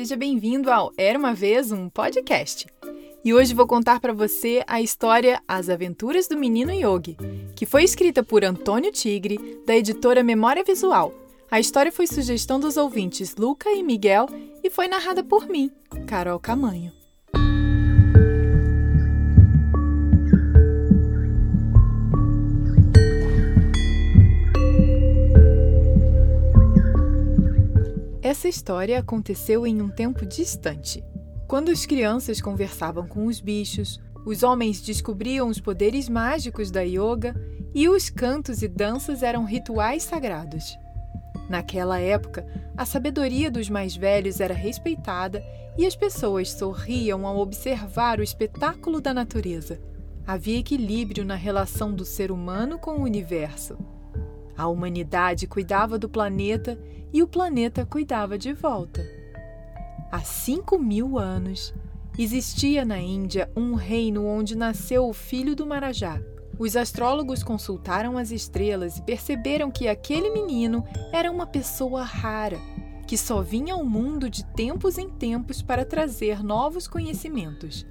Seja bem-vindo ao Era uma vez um podcast. E hoje vou contar para você a história As Aventuras do Menino Yogi, que foi escrita por Antônio Tigre, da editora Memória Visual. A história foi sugestão dos ouvintes Luca e Miguel e foi narrada por mim, Carol Camanho. História aconteceu em um tempo distante. Quando as crianças conversavam com os bichos, os homens descobriam os poderes mágicos da yoga e os cantos e danças eram rituais sagrados. Naquela época, a sabedoria dos mais velhos era respeitada e as pessoas sorriam ao observar o espetáculo da natureza. Havia equilíbrio na relação do ser humano com o universo. A humanidade cuidava do planeta e o planeta cuidava de volta. Há cinco mil anos, existia na Índia um reino onde nasceu o filho do Marajá. Os astrólogos consultaram as estrelas e perceberam que aquele menino era uma pessoa rara, que só vinha ao mundo de tempos em tempos para trazer novos conhecimentos.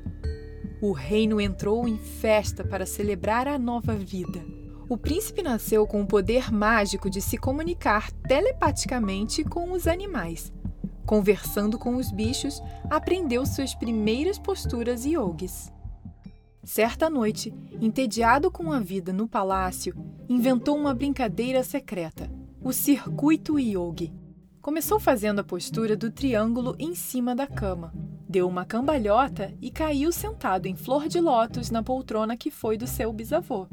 O reino entrou em festa para celebrar a nova vida. O príncipe nasceu com o poder mágico de se comunicar telepaticamente com os animais. Conversando com os bichos, aprendeu suas primeiras posturas yogis. Certa noite, entediado com a vida no palácio, inventou uma brincadeira secreta, o circuito yogi. Começou fazendo a postura do triângulo em cima da cama. Deu uma cambalhota e caiu sentado em flor de lótus na poltrona que foi do seu bisavô.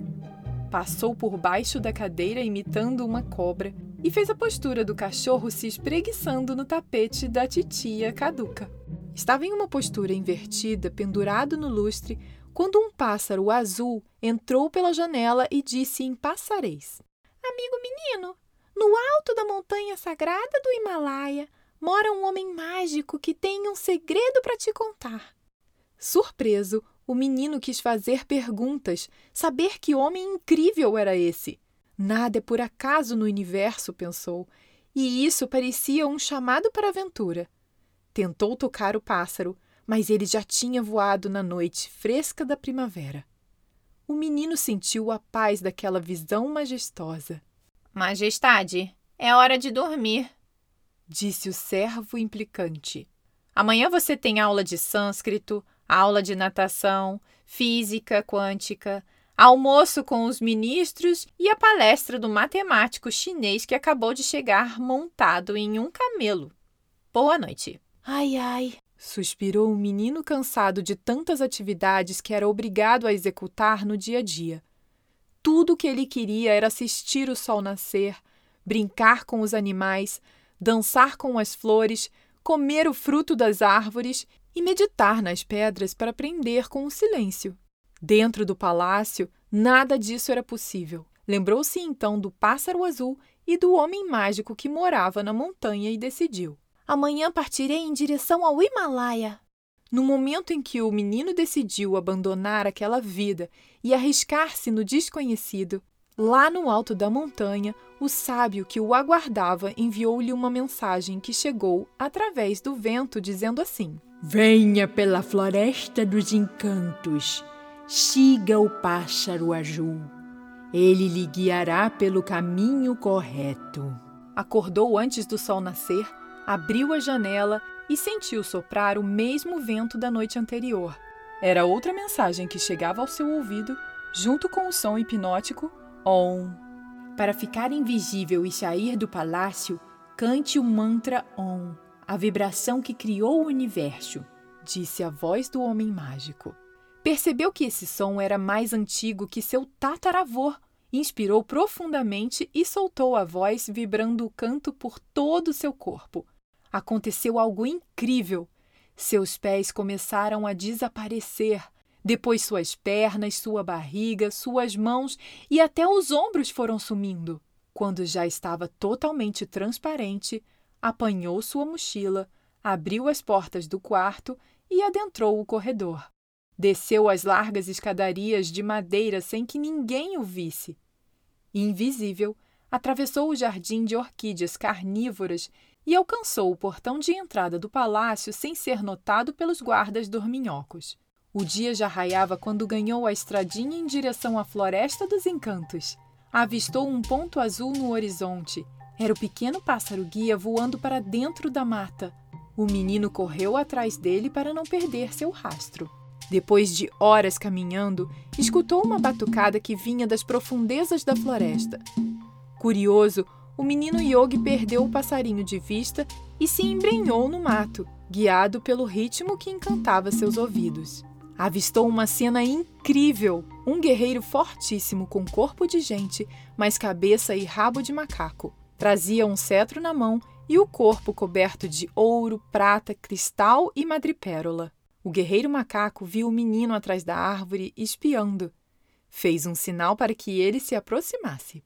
Passou por baixo da cadeira imitando uma cobra e fez a postura do cachorro se espreguiçando no tapete da titia caduca. Estava em uma postura invertida, pendurado no lustre, quando um pássaro azul entrou pela janela e disse em passarês: Amigo menino, no alto da montanha sagrada do Himalaia mora um homem mágico que tem um segredo para te contar. Surpreso, o menino quis fazer perguntas, saber que homem incrível era esse. Nada é por acaso no universo, pensou, e isso parecia um chamado para a aventura. Tentou tocar o pássaro, mas ele já tinha voado na noite fresca da primavera. O menino sentiu a paz daquela visão majestosa. Majestade, é hora de dormir, disse o servo implicante. Amanhã você tem aula de sânscrito, aula de natação, física quântica, almoço com os ministros e a palestra do matemático chinês que acabou de chegar montado em um camelo. Boa noite. Ai, ai, suspirou o menino cansado de tantas atividades que era obrigado a executar no dia a dia. Tudo o que ele queria era assistir o sol nascer, brincar com os animais, dançar com as flores, comer o fruto das árvores e meditar nas pedras para aprender com o silêncio. Dentro do palácio, nada disso era possível. Lembrou-se então do pássaro azul e do homem mágico que morava na montanha e decidiu: Amanhã partirei em direção ao Himalaia. No momento em que o menino decidiu abandonar aquela vida e arriscar-se no desconhecido, lá no alto da montanha, o sábio que o aguardava enviou-lhe uma mensagem que chegou através do vento, dizendo assim: Venha pela floresta dos encantos, siga o pássaro azul. Ele lhe guiará pelo caminho correto. Acordou antes do sol nascer, abriu a janela e sentiu soprar o mesmo vento da noite anterior. Era outra mensagem que chegava ao seu ouvido, junto com o som hipnótico Om. Para ficar invisível e sair do palácio, cante o mantra Om a vibração que criou o universo, disse a voz do homem mágico. Percebeu que esse som era mais antigo que seu tataravô. Inspirou profundamente e soltou a voz, vibrando o canto por todo o seu corpo. Aconteceu algo incrível. Seus pés começaram a desaparecer. Depois suas pernas, sua barriga, suas mãos e até os ombros foram sumindo. Quando já estava totalmente transparente, apanhou sua mochila, abriu as portas do quarto e adentrou o corredor. Desceu as largas escadarias de madeira sem que ninguém o visse. Invisível, atravessou o jardim de orquídeas carnívoras e alcançou o portão de entrada do palácio sem ser notado pelos guardas dorminhocos. O dia já raiava quando ganhou a estradinha em direção à Floresta dos Encantos. Avistou um ponto azul no horizonte. Era o pequeno pássaro guia voando para dentro da mata. O menino correu atrás dele para não perder seu rastro. Depois de horas caminhando, escutou uma batucada que vinha das profundezas da floresta. Curioso, o menino Yogi perdeu o passarinho de vista e se embrenhou no mato, guiado pelo ritmo que encantava seus ouvidos. Avistou uma cena incrível: um guerreiro fortíssimo com corpo de gente, mas cabeça e rabo de macaco. Trazia um cetro na mão e o corpo coberto de ouro, prata, cristal e madrepérola. O guerreiro macaco viu o menino atrás da árvore espiando. Fez um sinal para que ele se aproximasse.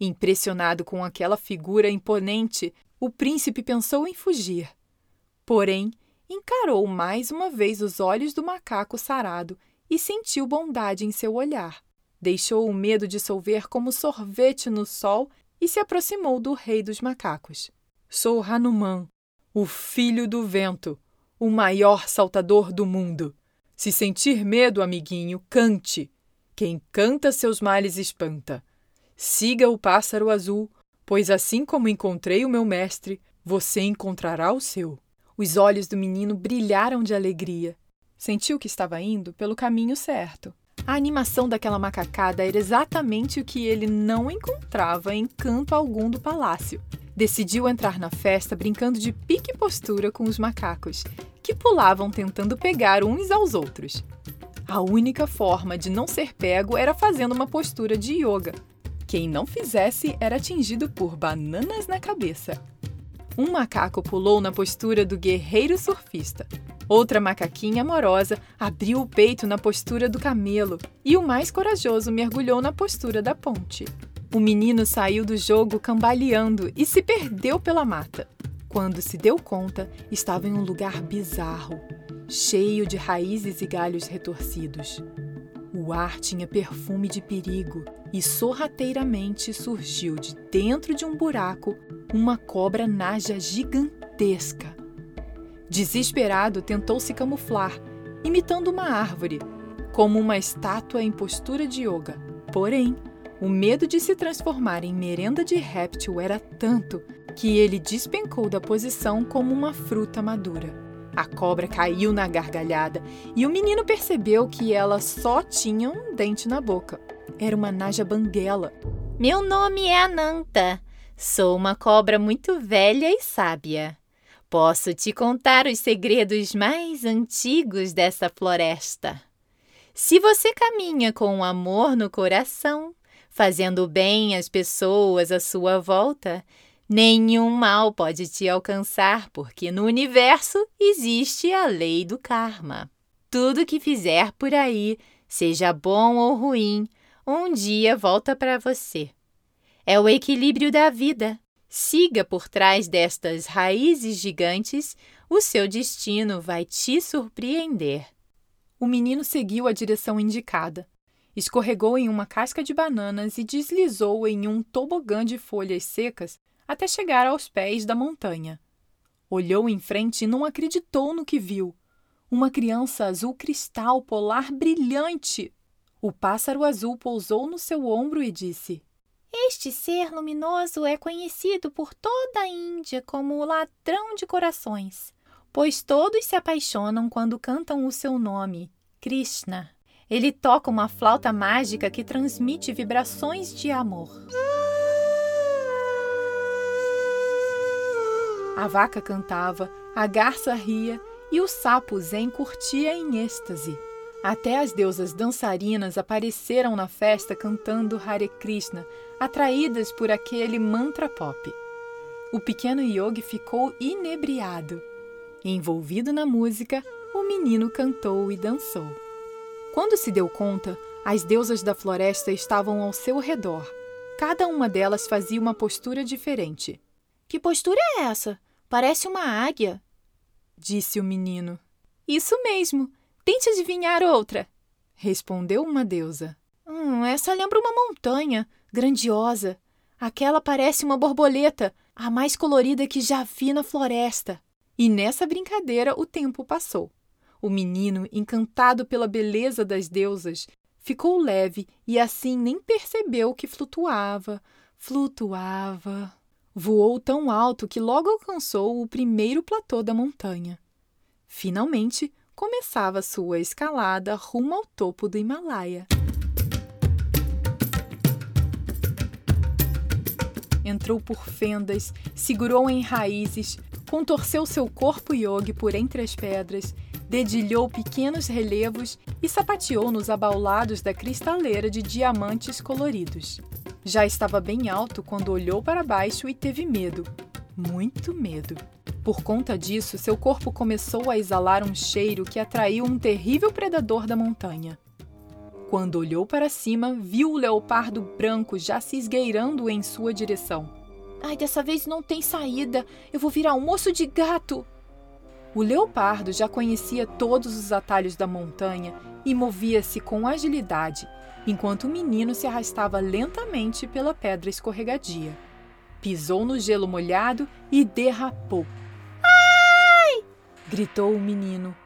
Impressionado com aquela figura imponente, o príncipe pensou em fugir. Porém, encarou mais uma vez os olhos do macaco sarado e sentiu bondade em seu olhar. Deixou o medo dissolver como sorvete no sol e se aproximou do rei dos macacos. Sou Hanuman, o filho do vento, o maior saltador do mundo. Se sentir medo, amiguinho, cante. Quem canta seus males espanta. Siga o pássaro azul, pois assim como encontrei o meu mestre, você encontrará o seu. Os olhos do menino brilharam de alegria. Sentiu que estava indo pelo caminho certo. A animação daquela macacada era exatamente o que ele não encontrava em canto algum do palácio. Decidiu entrar na festa brincando de pique postura com os macacos, que pulavam tentando pegar uns aos outros. A única forma de não ser pego era fazendo uma postura de yoga, quem não fizesse era atingido por bananas na cabeça. Um macaco pulou na postura do guerreiro surfista. Outra macaquinha amorosa abriu o peito na postura do camelo e o mais corajoso mergulhou na postura da ponte. O menino saiu do jogo cambaleando e se perdeu pela mata. Quando se deu conta, estava em um lugar bizarro, cheio de raízes e galhos retorcidos. O ar tinha perfume de perigo e sorrateiramente surgiu de dentro de um buraco uma cobra naja gigantesca. Desesperado, tentou se camuflar, imitando uma árvore, como uma estátua em postura de yoga. Porém, o medo de se transformar em merenda de réptil era tanto que ele despencou da posição como uma fruta madura. A cobra caiu na gargalhada e o menino percebeu que ela só tinha um dente na boca. Era uma naja banguela. Meu nome é Ananta. Sou uma cobra muito velha e sábia. Posso te contar os segredos mais antigos dessa floresta. Se você caminha com amor no coração, fazendo bem às pessoas à sua volta, Nenhum mal pode te alcançar, porque no universo existe a lei do karma. Tudo que fizer por aí, seja bom ou ruim, um dia volta para você. É o equilíbrio da vida. Siga por trás destas raízes gigantes, o seu destino vai te surpreender. O menino seguiu a direção indicada. Escorregou em uma casca de bananas e deslizou em um tobogã de folhas secas até chegar aos pés da montanha. Olhou em frente e não acreditou no que viu. Uma criança azul cristal polar brilhante. O pássaro azul pousou no seu ombro e disse: Este ser luminoso é conhecido por toda a Índia como o ladrão de corações, pois todos se apaixonam quando cantam o seu nome, Krishna. Ele toca uma flauta mágica que transmite vibrações de amor. A vaca cantava, a garça ria e o sapo zen curtia em êxtase. Até as deusas dançarinas apareceram na festa cantando Hare Krishna, atraídas por aquele mantra pop. O pequeno Yogi ficou inebriado. Envolvido na música, o menino cantou e dançou. Quando se deu conta, as deusas da floresta estavam ao seu redor. Cada uma delas fazia uma postura diferente. Que postura é essa? Parece uma águia, disse o menino. Isso mesmo. Tente adivinhar outra, respondeu uma deusa. Hum, essa lembra uma montanha, grandiosa. Aquela parece uma borboleta. a mais colorida que já vi na floresta. E nessa brincadeira o tempo passou. O menino, encantado pela beleza das deusas, ficou leve e assim nem percebeu que flutuava, flutuava. Voou tão alto que logo alcançou o primeiro platô da montanha. Finalmente, começava sua escalada rumo ao topo do Himalaia. Entrou por fendas, segurou em raízes, contorceu seu corpo yogi por entre as pedras dedilhou pequenos relevos e sapateou nos abaulados da cristaleira de diamantes coloridos. Já estava bem alto quando olhou para baixo e teve medo, muito medo. Por conta disso, seu corpo começou a exalar um cheiro que atraiu um terrível predador da montanha. Quando olhou para cima, viu o leopardo branco já se esgueirando em sua direção. Ai, dessa vez não tem saída. Eu vou virar um osso de gato, o leopardo já conhecia todos os atalhos da montanha e movia-se com agilidade, enquanto o menino se arrastava lentamente pela pedra escorregadia. Pisou no gelo molhado e derrapou. Gritou o menino.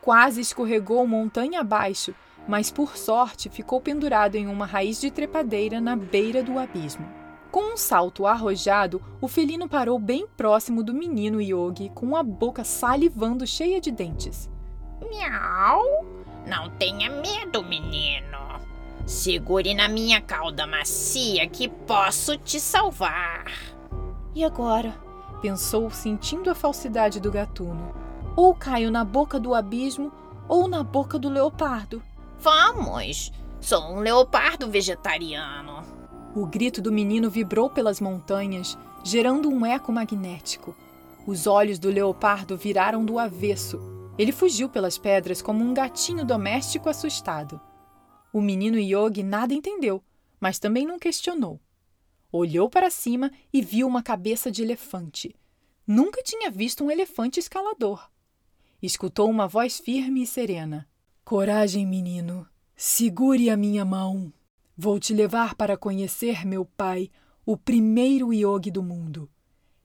Quase escorregou montanha abaixo, mas por sorte ficou pendurado em uma raiz de trepadeira na beira do abismo. Com um salto arrojado, o felino parou bem próximo do menino Yogi, com a boca salivando cheia de dentes. Miau! Não tenha medo, menino. Segure na minha cauda macia que posso te salvar. E agora? Pensou, sentindo a falsidade do gatuno. Ou caio na boca do abismo ou na boca do leopardo. Vamos! Sou um leopardo vegetariano. O grito do menino vibrou pelas montanhas, gerando um eco magnético. Os olhos do leopardo viraram do avesso. Ele fugiu pelas pedras como um gatinho doméstico assustado. O menino Yogi nada entendeu, mas também não questionou. Olhou para cima e viu uma cabeça de elefante. Nunca tinha visto um elefante escalador. Escutou uma voz firme e serena: Coragem, menino. Segure a minha mão. Vou te levar para conhecer meu pai, o primeiro yogi do mundo.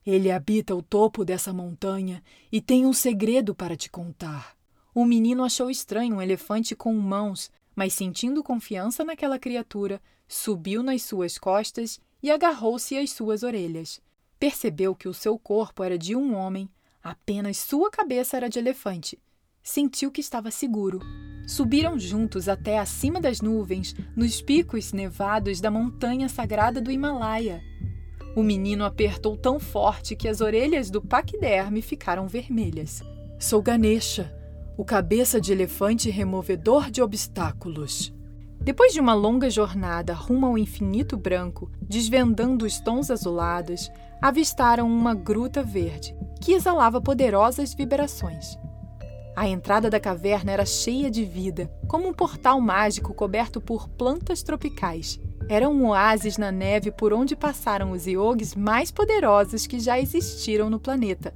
Ele habita o topo dessa montanha e tem um segredo para te contar. O menino achou estranho um elefante com mãos, mas sentindo confiança naquela criatura, subiu nas suas costas e agarrou-se às suas orelhas. Percebeu que o seu corpo era de um homem, apenas sua cabeça era de elefante. Sentiu que estava seguro. Subiram juntos até acima das nuvens, nos picos nevados da montanha sagrada do Himalaia. O menino apertou tão forte que as orelhas do paquiderme ficaram vermelhas. Sou Ganesha, o cabeça de elefante removedor de obstáculos. Depois de uma longa jornada rumo ao infinito branco, desvendando os tons azulados, avistaram uma gruta verde que exalava poderosas vibrações. A entrada da caverna era cheia de vida, como um portal mágico coberto por plantas tropicais. Era um oásis na neve por onde passaram os iogues mais poderosos que já existiram no planeta.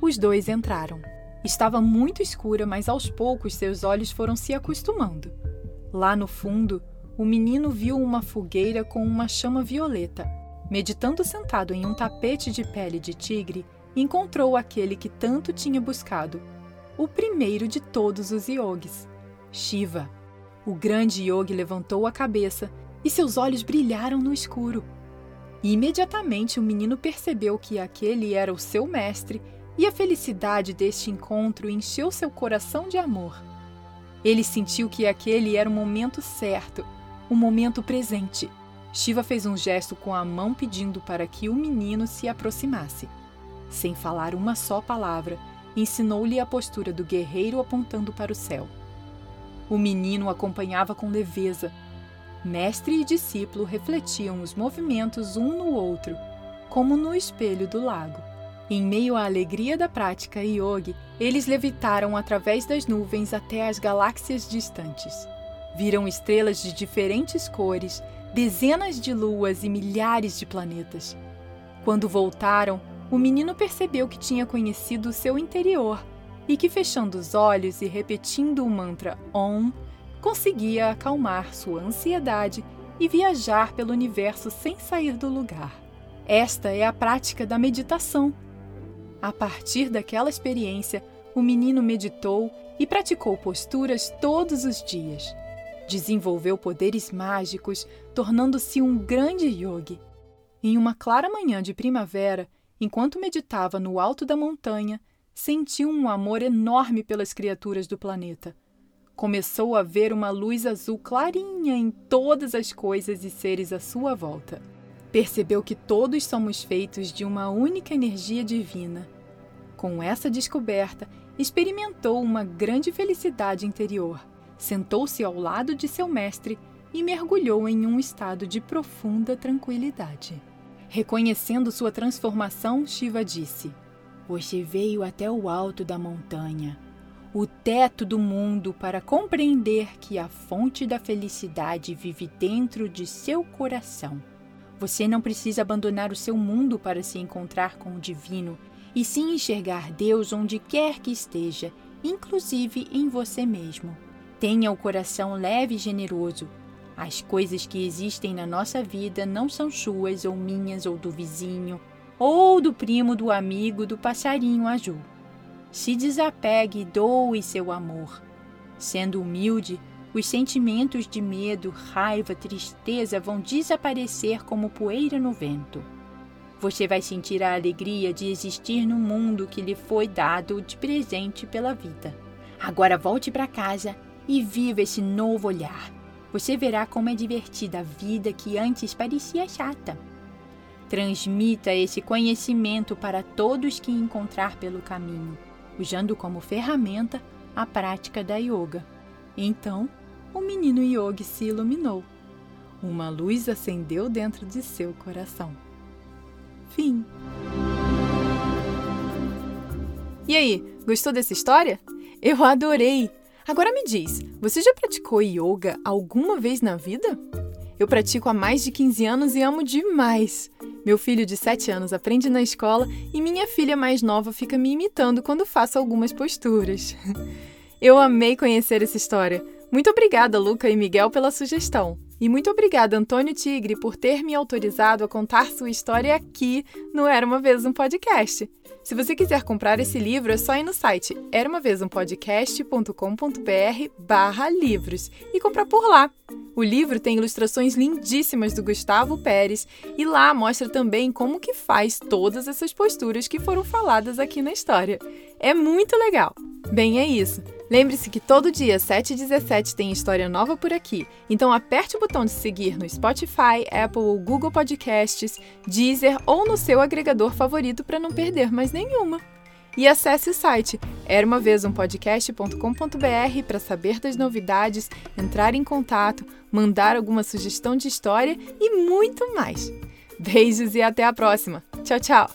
Os dois entraram. Estava muito escura, mas aos poucos seus olhos foram se acostumando. Lá no fundo, o menino viu uma fogueira com uma chama violeta. Meditando sentado em um tapete de pele de tigre, encontrou aquele que tanto tinha buscado o primeiro de todos os yogis, Shiva. O grande yogi levantou a cabeça e seus olhos brilharam no escuro. Imediatamente o menino percebeu que aquele era o seu mestre e a felicidade deste encontro encheu seu coração de amor. Ele sentiu que aquele era o momento certo, o momento presente. Shiva fez um gesto com a mão pedindo para que o menino se aproximasse. Sem falar uma só palavra, ensinou-lhe a postura do guerreiro apontando para o céu. O menino acompanhava com leveza. Mestre e discípulo refletiam os movimentos um no outro, como no espelho do lago. Em meio à alegria da prática yogi, eles levitaram através das nuvens até as galáxias distantes. Viram estrelas de diferentes cores, dezenas de luas e milhares de planetas. Quando voltaram, o menino percebeu que tinha conhecido o seu interior e que, fechando os olhos e repetindo o mantra Om, conseguia acalmar sua ansiedade e viajar pelo universo sem sair do lugar. Esta é a prática da meditação. A partir daquela experiência, o menino meditou e praticou posturas todos os dias. Desenvolveu poderes mágicos, tornando-se um grande yogi. Em uma clara manhã de primavera, enquanto meditava no alto da montanha, sentiu um amor enorme pelas criaturas do planeta. Começou a ver uma luz azul clarinha em todas as coisas e seres à sua volta. Percebeu que todos somos feitos de uma única energia divina. Com essa descoberta, experimentou uma grande felicidade interior. Sentou-se ao lado de seu mestre e mergulhou em um estado de profunda tranquilidade. Reconhecendo sua transformação, Shiva disse: Você veio até o alto da montanha, o teto do mundo, para compreender que a fonte da felicidade vive dentro de seu coração. Você não precisa abandonar o seu mundo para se encontrar com o divino e sim enxergar Deus onde quer que esteja, inclusive em você mesmo. Tenha o coração leve e generoso. As coisas que existem na nossa vida não são suas ou minhas ou do vizinho, ou do primo, do amigo, do passarinho azul. Se desapegue e doe seu amor. Sendo humilde, os sentimentos de medo, raiva, tristeza vão desaparecer como poeira no vento. Você vai sentir a alegria de existir no mundo que lhe foi dado de presente pela vida. Agora volte para casa e viva esse novo olhar. Você verá como é divertida a vida que antes parecia chata. Transmita esse conhecimento para todos que encontrar pelo caminho, usando como ferramenta a prática da yoga. Então, o menino Yogi se iluminou. Uma luz acendeu dentro de seu coração. Fim. E aí, gostou dessa história? Eu adorei! Agora me diz, você já praticou yoga alguma vez na vida? Eu pratico há mais de 15 anos e amo demais. Meu filho de 7 anos aprende na escola e minha filha mais nova fica me imitando quando faço algumas posturas. Eu amei conhecer essa história. Muito obrigada, Luca e Miguel, pela sugestão. E muito obrigada, Antônio Tigre, por ter me autorizado a contar sua história aqui no Era Uma Vez um Podcast. Se você quiser comprar esse livro, é só ir no site eraumavezumpodcast.com.br barra livros e comprar por lá. O livro tem ilustrações lindíssimas do Gustavo Pérez e lá mostra também como que faz todas essas posturas que foram faladas aqui na história. É muito legal! Bem, é isso. Lembre-se que todo dia 7 e 17 tem história nova por aqui, então aperte o botão de seguir no Spotify, Apple ou Google Podcasts, Deezer ou no seu agregador favorito para não perder mais nenhuma. E acesse o site eraumavezumpodcast.com.br para saber das novidades, entrar em contato, mandar alguma sugestão de história e muito mais. Beijos e até a próxima. Tchau, tchau!